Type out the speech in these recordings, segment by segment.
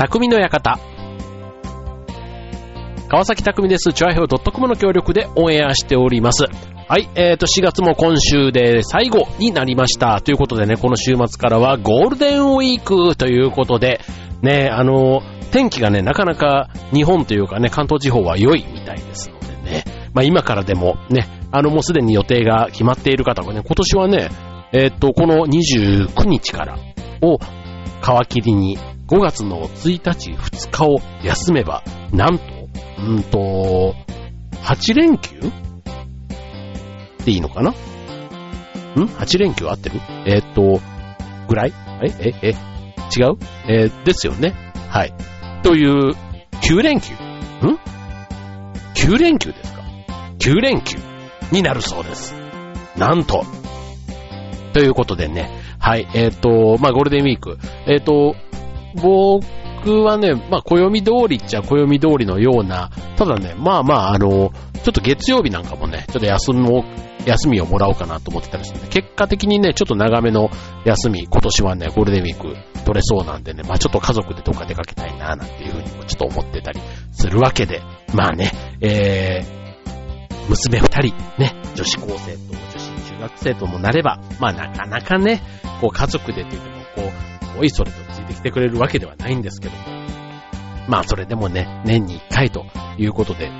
匠の館。川崎匠です。チュアヘオ .com の協力でオンエアしております。はい、えーと、4月も今週で最後になりました。ということでね、この週末からはゴールデンウィークということで、ね、あの、天気がね、なかなか日本というかね、関東地方は良いみたいですのでね、まあ今からでもね、あのもうすでに予定が決まっている方がね、今年はね、えっ、と、この29日からを皮切りに5月の1日、2日を休めば、なんと、うんと、8連休？っていいのかな？ん ?8 連休合ってる？えっ、と、ぐらい？え、え、え、違う？えー、ですよね。はい。という、9連休？ん ?9 連休ですか ?9 連休になるそうです。なんと。ということでね、はい、えっ、と、まあ、ゴールデンウィーク。えっ、と、僕はね、まあ、暦通りっちゃ暦通りのような、ただね、まあまあ、あの、ちょっと月曜日なんかもね、ちょっと休みを、休みをもらおうかなと思ってたりするんで、結果的にね、ちょっと長めの休み、今年はね、ゴールデンウィーク取れそうなんでね、まあちょっと家族でどっか出かけたいな、なんていうふうにもちょっと思ってたりするわけで、まあね、えー、娘二人、ね、女子高生と女子中学生ともなれば、まあなかなかね、こう家族でというても、こう、おいそれとついてきてくれるわけではないんですけど。も、まあそれでもね、年に一回ということで、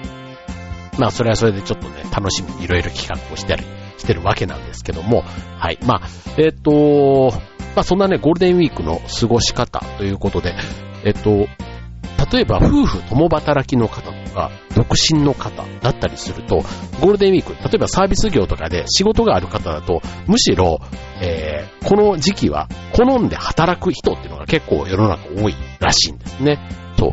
まあそれはそれでちょっとね、楽しみにいろいろ企画をしたりしてるわけなんですけども、はい。まあ、えっ、ー、と、まあそんなね、ゴールデンウィークの過ごし方ということで、えっ、ー、と、例えば夫婦共働きの方とか、独身の方だったりすると、ゴールデンウィーク、例えばサービス業とかで仕事がある方だと、むしろ、えー、この時期は好んで働く人っていうのが結構世の中多いらしいんですね。そう。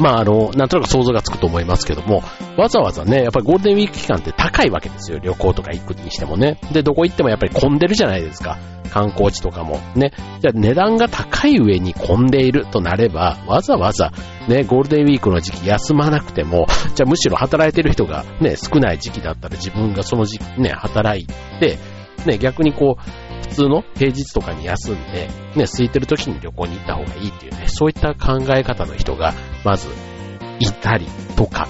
まあ、あの、なんとなく想像がつくと思いますけども、わざわざね、やっぱりゴールデンウィーク期間って高いわけですよ。旅行とか行くにしてもね。で、どこ行ってもやっぱり混んでるじゃないですか。観光地とかも。ね。じゃあ値段が高い上に混んでいるとなれば、わざわざね、ゴールデンウィークの時期休まなくても、じゃあむしろ働いてる人がね、少ない時期だったら自分がその時期ね、働いて、ね、逆にこう、普通の平日とかに休んで、ね、空いてる時に旅行に行った方がいいっていうね、そういった考え方の人が、まず、いたりとか、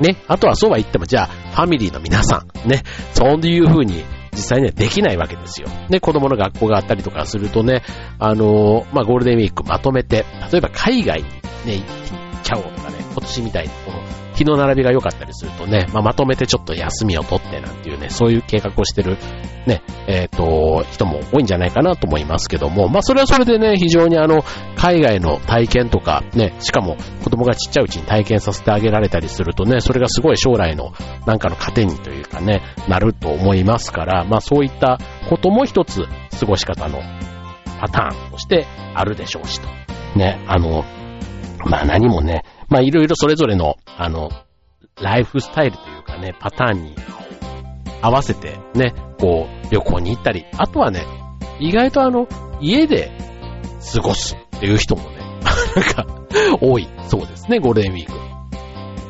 ね、あとはそうは言っても、じゃあ、ファミリーの皆さん、ね、そういう風に、実際にはできないわけですよ。で、子供の学校があったりとかするとね、あのー、まあ、ゴールデンウィークまとめて、例えば海外にね、行っちゃおうとかね、今年みたいにこの日の並びが良かったりするとね、まあ、まとめてちょっと休みを取ってなんていうね、そういう計画をしてる、ね、えっ、ー、と、人も多いんじゃないかなと思いますけども、まあ、それはそれでね、非常にあの、海外の体験とか、ね、しかも子供がちっちゃいうちに体験させてあげられたりするとね、それがすごい将来のなんかの糧にというかね、なると思いますから、まあ、そういったことも一つ過ごし方のパターンとしてあるでしょうしと。ね、あの、まあ何もね、まあいろいろそれぞれの、あの、ライフスタイルというかね、パターンに合わせてね、こう、旅行に行ったり、あとはね、意外とあの、家で過ごすっていう人もね、なんか、多いそうですね、ゴールデンウィーク。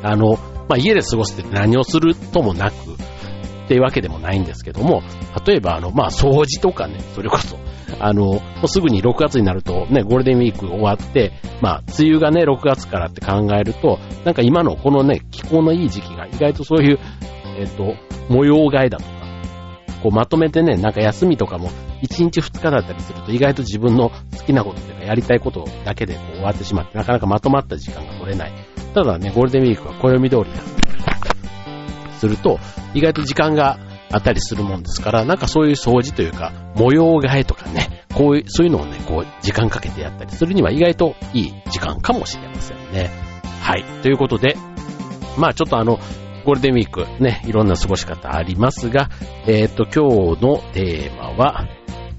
あの、まあ、家で過ごすって何をするともなく、っていうわけでもないんですけども、例えばあの、まあ、掃除とかね、それこそ、あの、すぐに6月になるとね、ゴールデンウィーク終わって、まあ、梅雨がね、6月からって考えると、なんか今のこのね、気候のいい時期が意外とそういう、えっ、と、模様替えだとか、こうまとめてね、なんか休みとかも1日2日だったりすると意外と自分の好きなことというかやりたいことだけでこう終わってしまってなかなかまとまった時間が取れない。ただね、ゴールデンウィークは暦通りだすると意外と時間があったりするもんですから、なんかそういう掃除というか、模様替えとかね、こういう、そういうのをね、こう、時間かけてやったりするには意外といい時間かもしれませんね。はい。ということで、まあちょっとあの、ゴールデンウィークね、いろんな過ごし方ありますが、えっ、ー、と、今日のテーマは、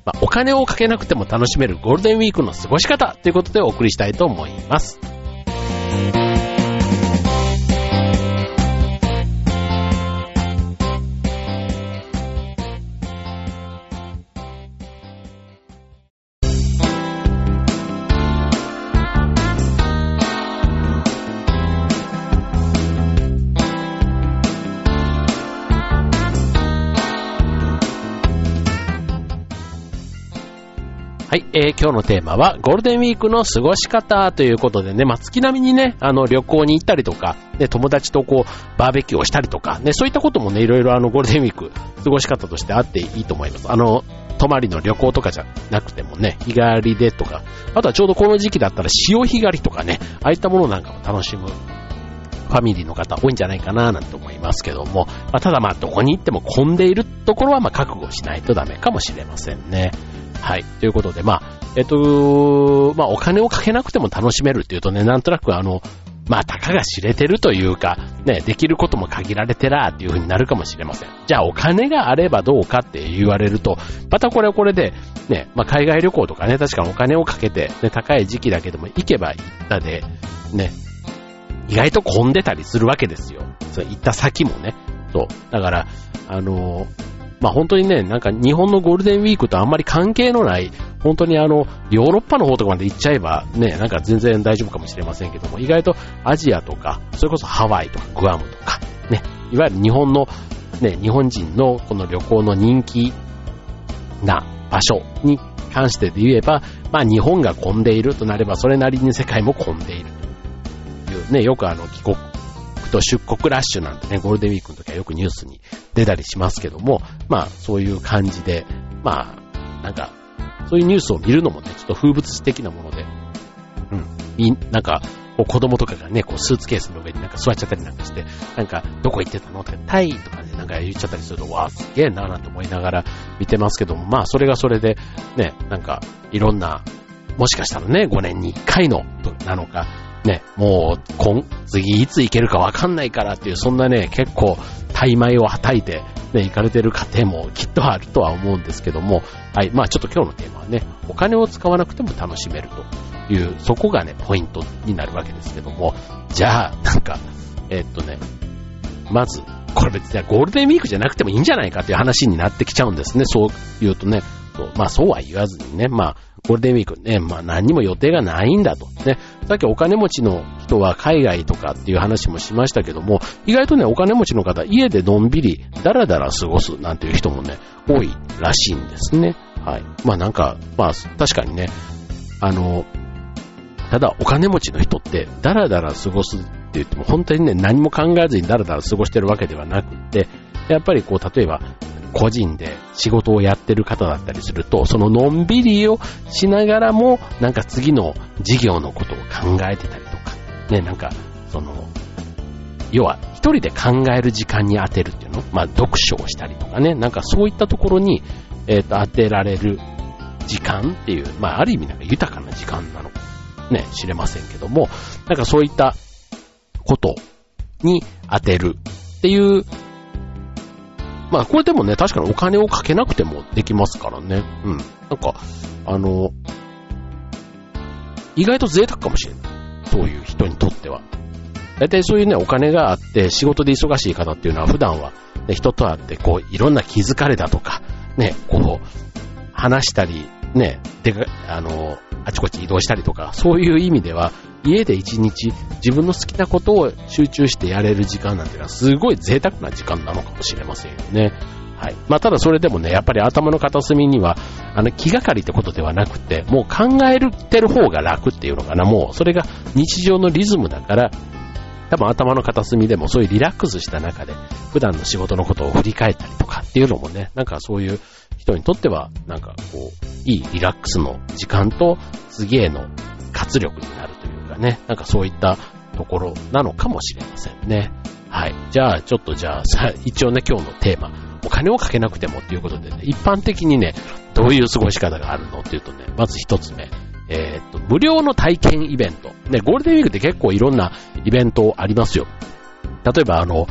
まあ、お金をかけなくても楽しめるゴールデンウィークの過ごし方ということでお送りしたいと思います。はい、えー、今日のテーマはゴールデンウィークの過ごし方ということでね、まあ、月並みにね、あの、旅行に行ったりとか、ね、友達とこう、バーベキューをしたりとか、ね、そういったこともね、いろいろあの、ゴールデンウィーク、過ごし方としてあっていいと思います。あの、泊まりの旅行とかじゃなくてもね、日帰りでとか、あとはちょうどこの時期だったら潮干狩りとかね、ああいったものなんかも楽しむファミリーの方多いんじゃないかななんて思いますけども、まあ、ただまあどこに行っても混んでいるところはまあ覚悟しないとダメかもしれませんね。はい。ということで、まあ、えっと、まあ、お金をかけなくても楽しめるっていうとね、なんとなくあの、まあ、たかが知れてるというか、ね、できることも限られてらっていう風になるかもしれません。じゃあ、お金があればどうかって言われると、またこれはこれで、ね、まあ、海外旅行とかね、確かにお金をかけて、ね、高い時期だけども行けば行ったで、ね、意外と混んでたりするわけですよ。そ、行った先もね。そう。だから、あのーまあ本当にね、なんか日本のゴールデンウィークとあんまり関係のない、本当にあの、ヨーロッパの方とかまで行っちゃえばね、なんか全然大丈夫かもしれませんけども、意外とアジアとか、それこそハワイとかグアムとか、ね、いわゆる日本の、ね、日本人のこの旅行の人気な場所に関してで言えば、まあ日本が混んでいるとなれば、それなりに世界も混んでいるというね、よくあの帰国と出国ラッシュなんてね、ゴールデンウィークの時はよくニュースに出たりしますけども、まあそういう感じで、まあ、なんか、そういうニュースを見るのもね、ちょっと風物詩的なもので、うん、み、なんか、こう子供とかがね、こうスーツケースの上になんか座っちゃったりなんかして、なんか、どこ行ってたのとか、タイとかね、なんか言っちゃったりすると、わあ、すげえなぁなんて思いながら見てますけども、まあ、それがそれで、ね、なんか、いろんな、もしかしたらね、5年に1回の、なのか、ね、もう、今、次いつ行けるかわかんないからっていう、そんなね、結構、大米をはたいて、ね、行かれてる家庭もきっとあるとは思うんですけども、はい、まあちょっと今日のテーマはね、お金を使わなくても楽しめるという、そこがね、ポイントになるわけですけども、じゃあ、なんか、えー、っとね、まず、これ別にゴールデンウィークじゃなくてもいいんじゃないかっていう話になってきちゃうんですね、そう言うとね。まあそうは言わずにね、まあゴールデンウィークね、まあ何にも予定がないんだと。ね、さっきお金持ちの人は海外とかっていう話もしましたけども、意外とね、お金持ちの方、家でのんびり、だらだら過ごすなんていう人もね、多いらしいんですね。はい。まあなんか、まあ確かにね、あの、ただお金持ちの人って、だらだら過ごすって言っても、本当にね、何も考えずにだらだら過ごしてるわけではなくって、やっぱりこう、例えば、個人で仕事をやってる方だったりすると、そののんびりをしながらも、なんか次の事業のことを考えてたりとか、ね、なんか、その、要は一人で考える時間に当てるっていうの？まあ読書をしたりとかね、なんかそういったところに、えっ、ー、と、当てられる時間っていう、まあある意味なんか豊かな時間なのかね、知れませんけども、なんかそういったことに当てるっていうまあ、これでもね、確かにお金をかけなくてもできますからね。うん。なんか、あの、意外と贅沢かもしれない。そういう人にとっては。大体そういうね、お金があって仕事で忙しい方っていうのは普段は、ね、人と会ってこう、いろんな気づかれだとか、ね、こう、話したり、ね、であの、あちこち移動したりとか、そういう意味では、家で一日自分の好きなことを集中してやれる時間なんていうのはすごい贅沢な時間なのかもしれませんよね。はい。まあ、ただそれでもね、やっぱり頭の片隅には、あの、気がかりってことではなくて、もう考えてる方が楽っていうのかな。もう、それが日常のリズムだから、多分頭の片隅でもそういうリラックスした中で、普段の仕事のことを振り返ったりとかっていうのもね、なんかそういう人にとっては、なんかこう、いいリラックスの時間と、次への活力になるかね、なんかそういったところなのかもしれませんね。はい。じゃあ、ちょっとじゃあ、さ、一応ね、今日のテーマ、お金をかけなくてもっていうことでね、一般的にね、どういう過ごし方があるのっていうとね、まず一つ目、えー、っと、無料の体験イベント。ね、ゴールデンウィークって結構いろんなイベントありますよ。例えば、あの、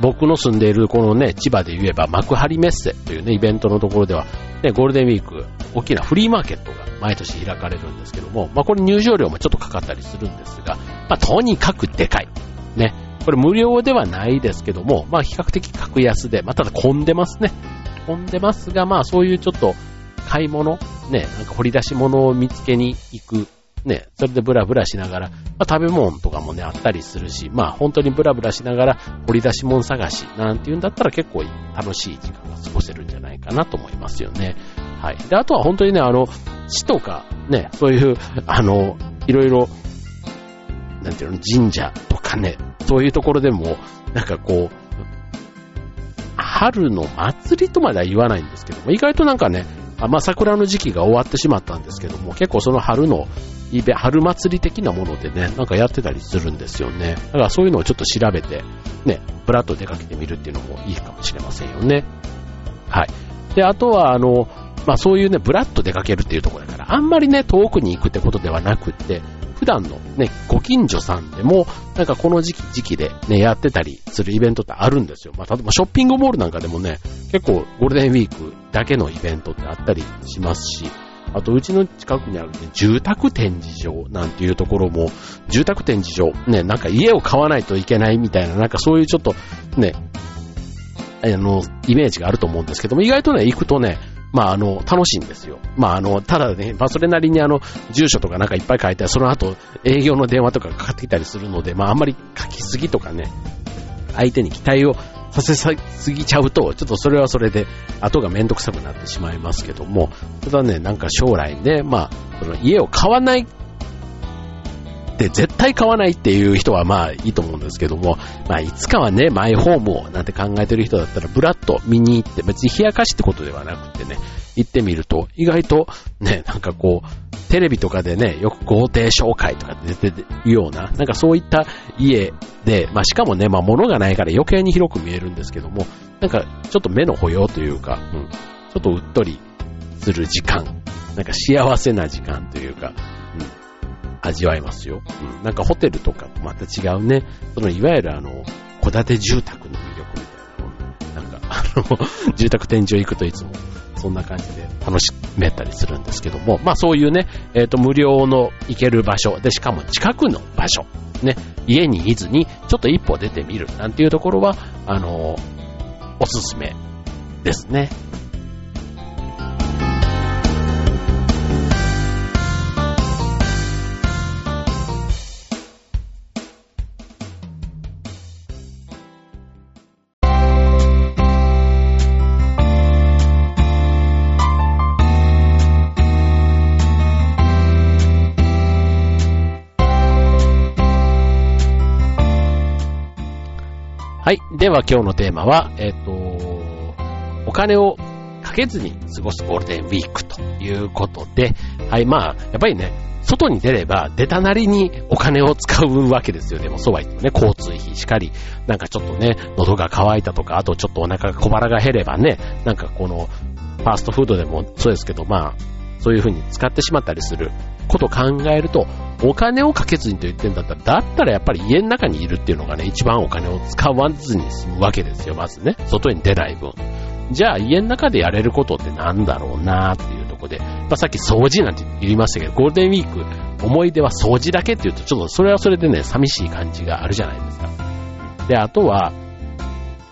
僕の住んでいるこのね、千葉で言えば幕張メッセというね、イベントのところでは、ね、ゴールデンウィーク、大きなフリーマーケットが毎年開かれるんですけども、まあこれ入場料もちょっとかかったりするんですが、まあとにかくでかい。ね。これ無料ではないですけども、まあ比較的格安で、まあただ混んでますね。混んでますが、まあそういうちょっと買い物、ね、なんか掘り出し物を見つけに行くね、それでブラブラしながら、まあ、食べ物とかもね、あったりするし、まあ本当にブラブラしながら掘り出し物探しなんていうんだったら結構楽しい時間が過ごせるんじゃないかなと思いますよね。はい。で、あとは本当にね、あの、市とか、ね、そういう、あの、いろいろ、なんていうの、神社とかね、そういうところでも、なんかこう、春の祭りとまでは言わないんですけども、意外となんかね、あまあ、桜の時期が終わってしまったんですけども、結構その春のイベ、春祭り的なものでね、なんかやってたりするんですよね。だからそういうのをちょっと調べて、ね、ブラッと出かけてみるっていうのもいいかもしれませんよね。はい。で、あとは、あの、まあそういうね、ブラッと出かけるっていうところだから、あんまりね、遠くに行くってことではなくって、普段のね、ご近所さんでも、なんかこの時期、時期でね、やってたりするイベントってあるんですよ。まあ、例えばショッピングモールなんかでもね、結構ゴールデンウィークだけのイベントってあったりしますし、あと、うちの近くにあるね、住宅展示場なんていうところも、住宅展示場、ね、なんか家を買わないといけないみたいな、なんかそういうちょっと、ね、あの、イメージがあると思うんですけども、意外とね、行くとね、まあ、あの、楽しいんですよ。まあ、あの、ただね、まあ、それなりにあの、住所とかなんかいっぱい書いて、その後、営業の電話とかかかってきたりするので、まあ、あんまり書きすぎとかね、相手に期待をさせすぎちゃうと、ちょっとそれはそれで、後がめんどくさくなってしまいますけども、ただね、なんか将来ね、まあ、その家を買わないって絶対買わないっていう人はまあいいと思うんですけども、まあいつかはね、マイホームをなんて考えてる人だったら、ブラッと見に行って、別に冷やかしってことではなくてね、行ってみると、意外とね、なんかこう、テレビとかでね、よく豪邸紹介とか出てるような、なんかそういった家で、まあしかもね、まあ物がないから余計に広く見えるんですけども、なんかちょっと目の保養というか、うん、ちょっとうっとりする時間、なんか幸せな時間というか、味わえますよ。うん。なんかホテルとかとまた違うね。そのいわゆるあの、戸建て住宅の魅力みたいなのなんか、あの、住宅天井行くといつもそんな感じで楽しめたりするんですけども、まあそういうね、えっ、ー、と無料の行ける場所で、しかも近くの場所、ね、家にいずにちょっと一歩出てみるなんていうところは、あの、おすすめですね。では今日のテーマは、えっ、ー、と、お金をかけずに過ごすゴールデンウィークということで、はい。まあ、やっぱりね、外に出れば出たなりにお金を使うわけですよ。でもそうは言ってもね、交通費しかり、なんかちょっとね、喉が渇いたとか、あとちょっとお腹が小腹が減ればね、なんかこの、ファーストフードでもそうですけど、まあ、そういう風に使ってしまったりすること考えると、お金をかけずにと言ってんだったら、だったらやっぱり家の中にいるっていうのがね、一番お金を使わずに済むわけですよ、まずね。外に出ない分。じゃあ家の中でやれることってなんだろうなーっていうとこで、まあ、さっき掃除なんて言いましたけど、ゴールデンウィーク、思い出は掃除だけって言うと、ちょっとそれはそれでね、寂しい感じがあるじゃないですか。で、あとは、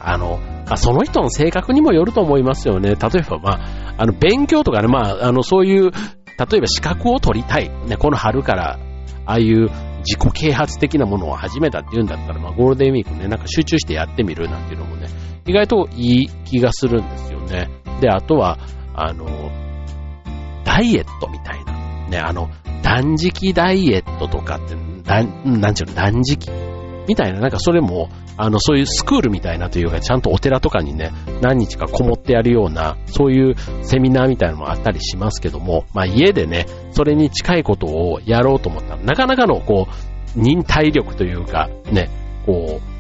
あの、あその人の性格にもよると思いますよね。例えば、まあ、あの、勉強とかね、まあ、あの、そういう例えば資格を取りたい。ね、この春から、ああいう自己啓発的なものを始めたっていうんだったら、まあ、ゴールデンウィークね、なんか集中してやってみるなんていうのもね、意外といい気がするんですよね。で、あとは、あの、ダイエットみたいな。ね、あの、断食ダイエットとかって、なん、なんちゅうの、断食みたいな、なんかそれも、あの、そういうスクールみたいなというか、ちゃんとお寺とかにね、何日かこもってやるような、そういうセミナーみたいなのもあったりしますけども、まあ家でね、それに近いことをやろうと思った。ら、なかなかのこう、忍耐力というか、ね、こう、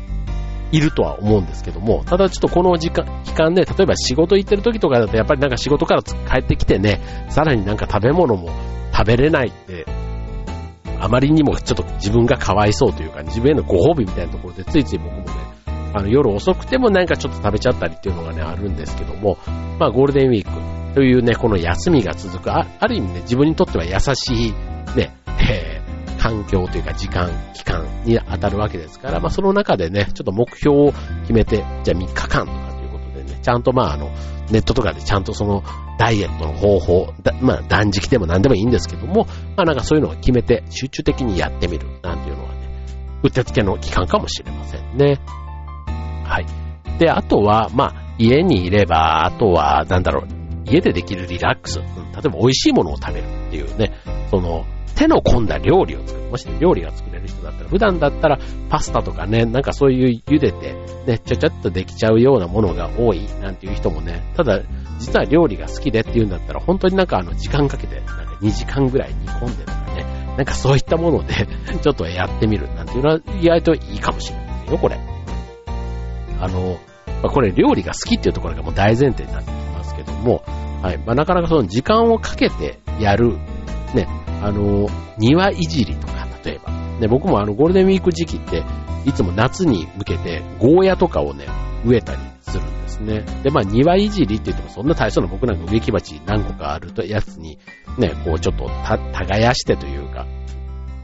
いるとは思うんですけども、ただちょっとこの時間、期間で、例えば仕事行ってる時とかだと、やっぱりなんか仕事から帰ってきてね、さらになんか食べ物も食べれないってあまりにもちょっと自分がかわいそうというか、自分へのご褒美みたいなところで、ついつい僕もね、あの夜遅くてもなんかちょっと食べちゃったりっていうのがね、あるんですけども、まあゴールデンウィークというね、この休みが続く、あある意味ね、自分にとっては優しい、ね、えー、環境というか時間、期間に当たるわけですから、まあその中でね、ちょっと目標を決めて、じゃあ3日間とかということでね、ちゃんとまああの、ネットとかでちゃんとそのダイエットの方法、まあ断食でも何でもいいんですけども、まあなんかそういうのを決めて集中的にやってみるなんていうのはね、うってつけの期間かもしれませんね。はい。で、あとは、まあ家にいれば、あとは、なんだろう、家でできるリラックス、例えば美味しいものを食べるっていうね、その、手の込んだ料理を作る。もし料理が作れる人だったら、普段だったらパスタとかね、なんかそういう茹でて、ね、ちょちょっとできちゃうようなものが多いなんていう人もね、ただ、実は料理が好きでっていうんだったら、本当になんかあの、時間かけて、なんか2時間ぐらい煮込んでとかね、なんかそういったもので、ちょっとやってみるなんていうのは意外といいかもしれないよ、これ。あの、まあ、これ料理が好きっていうところがもう大前提になってきますけども、はい。まあ、なかなかその時間をかけてやる、ね、あの、庭いじりとか、例えば。ね、僕もあの、ゴールデンウィーク時期って、いつも夏に向けて、ゴーヤとかをね、植えたりするんですね。で、まあ、庭いじりって言っても、そんな大層な僕なんか植木鉢何個かあるとやつに、ね、こう、ちょっとた耕してというか、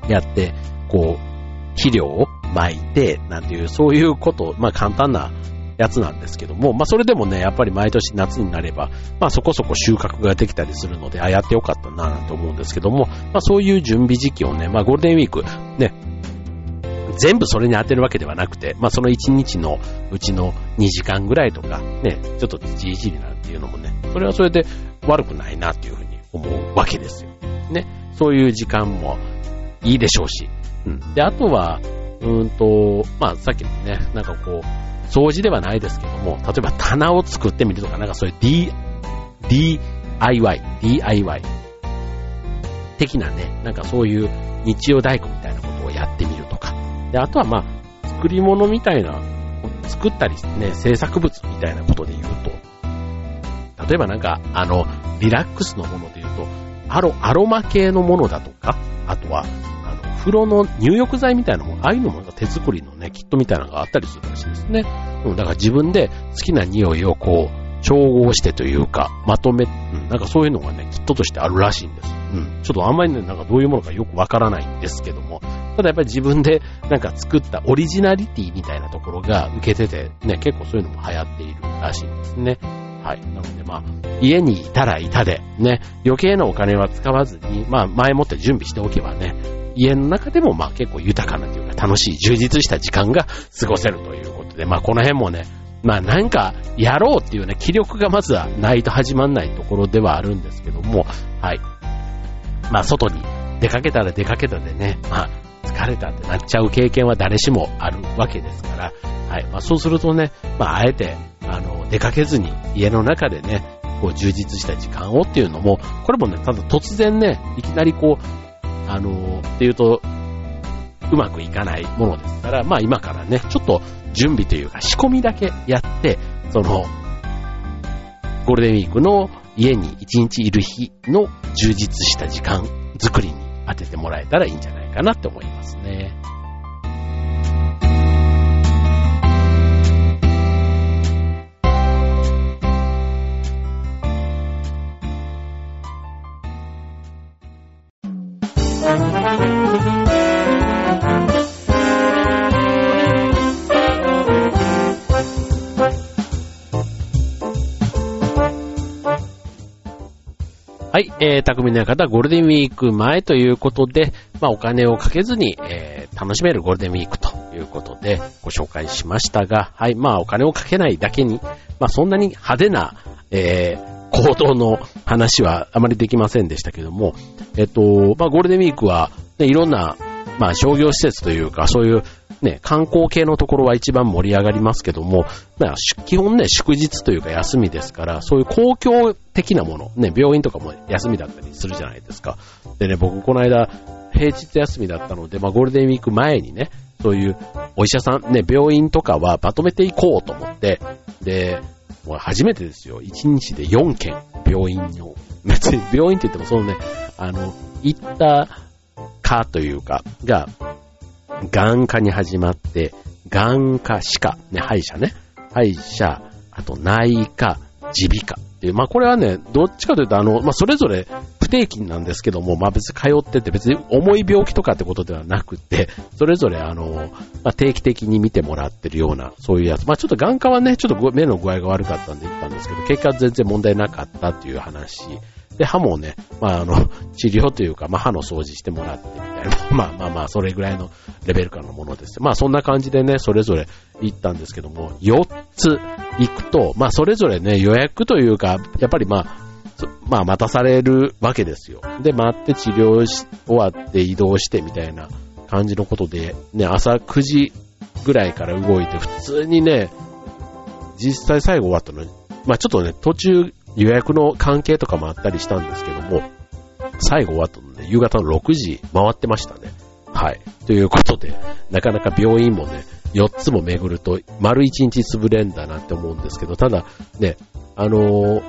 やって、こう、肥料を巻いて、なんていう、そういうこと、まあ、簡単なやつなんですけども、まあそれでもね、やっぱり毎年夏になれば、まあそこそこ収穫ができたりするので、あ、やってよかったななんて思うんですけども、まあそういう準備時期をね、まあゴールデンウィーク、ね、全部それに当てるわけではなくて、まあその1日のうちの2時間ぐらいとか、ね、ちょっとじいじりなんていうのもね、それはそれで悪くないなっていうふうに思うわけですよ。ね、そういう時間もいいでしょうし、うん。で、あとは、うんと、まあさっきのね、なんかこう、掃除ではないですけども、例えば棚を作ってみるとか、なんかそういう D、DIY、DIY 的なね、なんかそういう日曜大工みたいなことをやってみるとか。で、あとはまあ、作り物みたいな、作ったりね、制作物みたいなことで言うと、例えばなんか、あの、リラックスのもので言うと、アロ、アロマ系のものだとか、あとは、風呂の入浴剤みたいなもの、ああいうのも手作りのね、キットみたいなのがあったりするらしいですね。うん、だから自分で好きな匂いをこう、調合してというか、まとめ、うん、なんかそういうのがね、キットとしてあるらしいんです。うん。ちょっとあんまりね、なんかどういうものかよくわからないんですけども、ただやっぱり自分でなんか作ったオリジナリティみたいなところが受けてて、ね、結構そういうのも流行っているらしいんですね。はい。なのでまあ、家にいたらいたで、ね、余計なお金は使わずに、まあ前もって準備しておけばね、家の中でもまあ結構豊かなというか楽しい、充実した時間が過ごせるということで、まあこの辺もね、まあなんかやろうっていうね、気力がまずはないと始まんないところではあるんですけども、はい。まあ外に出かけたら出かけたでね、まあ疲れたってなっちゃう経験は誰しもあるわけですから、はい。まあそうするとね、まああえて、あの、出かけずに家の中でね、こう充実した時間をっていうのも、これもね、ただ突然ね、いきなりこう、あのっていうと、うまくいかないものですから、まあ今からね、ちょっと準備というか仕込みだけやって、その、ゴールデンウィークの家に一日いる日の充実した時間作りに当ててもらえたらいいんじゃないかなって思いますね。はい、えー、匠の方、ゴールデンウィーク前ということで、まあ、お金をかけずに、えー、楽しめるゴールデンウィークということでご紹介しましたが、はい、まあ、お金をかけないだけに、まあ、そんなに派手な、えー、行動の話はあまりできませんでしたけども、えっと、まあ、ゴールデンウィークは、ね、いろんな、まあ、商業施設というか、そういうね、観光系のところは一番盛り上がりますけども、まあ、基本ね、祝日というか休みですから、そういう公共的なもの、ね、病院とかも休みだったりするじゃないですか。でね、僕この間、平日休みだったので、まあ、ゴールデンウィーク前にね、そういうお医者さん、ね、病院とかはまとめていこうと思って、で、もう初めてですよ。1日で4件、病院を。別に病院って言ってもそのね、あの、行ったかというか、が、眼科に始まって、眼科、歯科、ね、歯医者ね。歯医者、あと内科、耳鼻科っていう、まあこれはね、どっちかというとあの、まあそれぞれ不定期なんですけども、まあ別に通ってて別に重い病気とかってことではなくて、それぞれあの、まあ定期的に見てもらってるような、そういうやつ。まあちょっと眼科はね、ちょっと目の具合が悪かったんで行ったんですけど、結果全然問題なかったっていう話。で、歯もね、まあ、あの、治療というか、まあ、歯の掃除してもらってみたいな、まあまあまあ、それぐらいのレベル感のものです。まあ、そんな感じでね、それぞれ行ったんですけども、4つ行くと、まあ、それぞれね、予約というか、やっぱりまあ、まあ待たされるわけですよ。で、待って治療し終わって移動してみたいな感じのことで、ね、朝9時ぐらいから動いて、普通にね、実際最後終わったのに、まあちょっとね、途中予約の関係とかもあったりしたんですけども、最後終わったのね、夕方の6時回ってましたね。はい。ということで、なかなか病院もね、4つも巡ると、丸1日潰れんだなって思うんですけど、ただ、ね、あのー、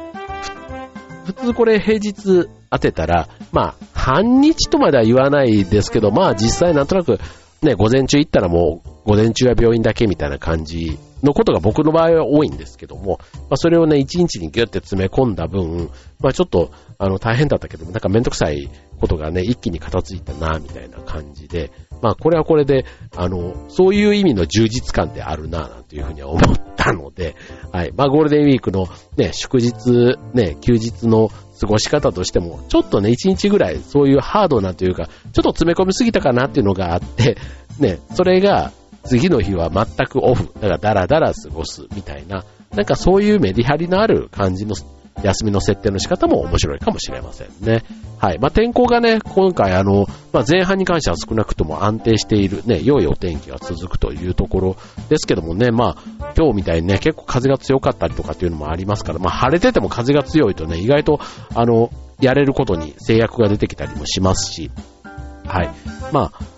普通これ平日当てたら、まあ、半日とまでは言わないですけど、まあ実際なんとなく、ね、午前中行ったらもう、午前中は病院だけみたいな感じのことが僕の場合は多いんですけども、まあそれをね、1日にギュッて詰め込んだ分、まあちょっと、あの、大変だったけども、なんかめんどくさいことがね、一気に片付いたな、みたいな感じで、まあこれはこれで、あの、そういう意味の充実感であるな、なんていうふうには思ったので、はい。まあゴールデンウィークのね、祝日、ね、休日の過ごし方としても、ちょっとね、一日ぐらいそういうハードなというか、ちょっと詰め込みすぎたかなっていうのがあって、ね、それが次の日は全くオフ、だからダラダラ過ごすみたいな、なんかそういうメリハリのある感じの休みの設定の仕方も面白いかもしれませんね。はい。まあ、天候がね、今回あの、まあ、前半に関しては少なくとも安定しているね、良いお天気が続くというところですけどもね、まあ、今日みたいにね、結構風が強かったりとかっていうのもありますから、まあ、晴れてても風が強いとね、意外と、あの、やれることに制約が出てきたりもしますし、はい。まあ、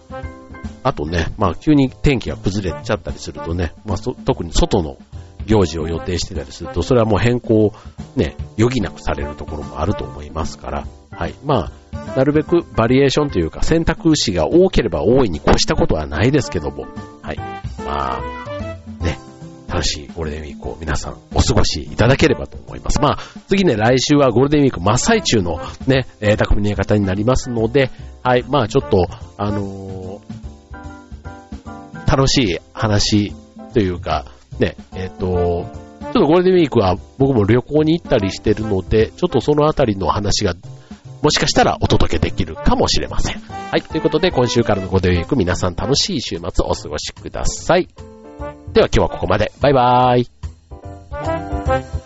あとね、まあ急に天気が崩れちゃったりするとね、まあ特に外の行事を予定してたりすると、それはもう変更ね、余儀なくされるところもあると思いますから、はい。まあ、なるべくバリエーションというか選択肢が多ければ多いに越したことはないですけども、はい。まあ、ね、楽しいゴールデンウィークを皆さんお過ごしいただければと思います。まあ、次ね、来週はゴールデンウィーク真っ最中のね、えー、匠の方になりますので、はい。まあ、ちょっと、あのー、楽しい話というか、ね、えっ、ー、と、ちょっとゴールデンウィークは僕も旅行に行ったりしてるので、ちょっとそのあたりの話がもしかしたらお届けできるかもしれません。はい。ということで、今週からのゴールデンウィーク皆さん楽しい週末をお過ごしください。では今日はここまで。バイバーイ。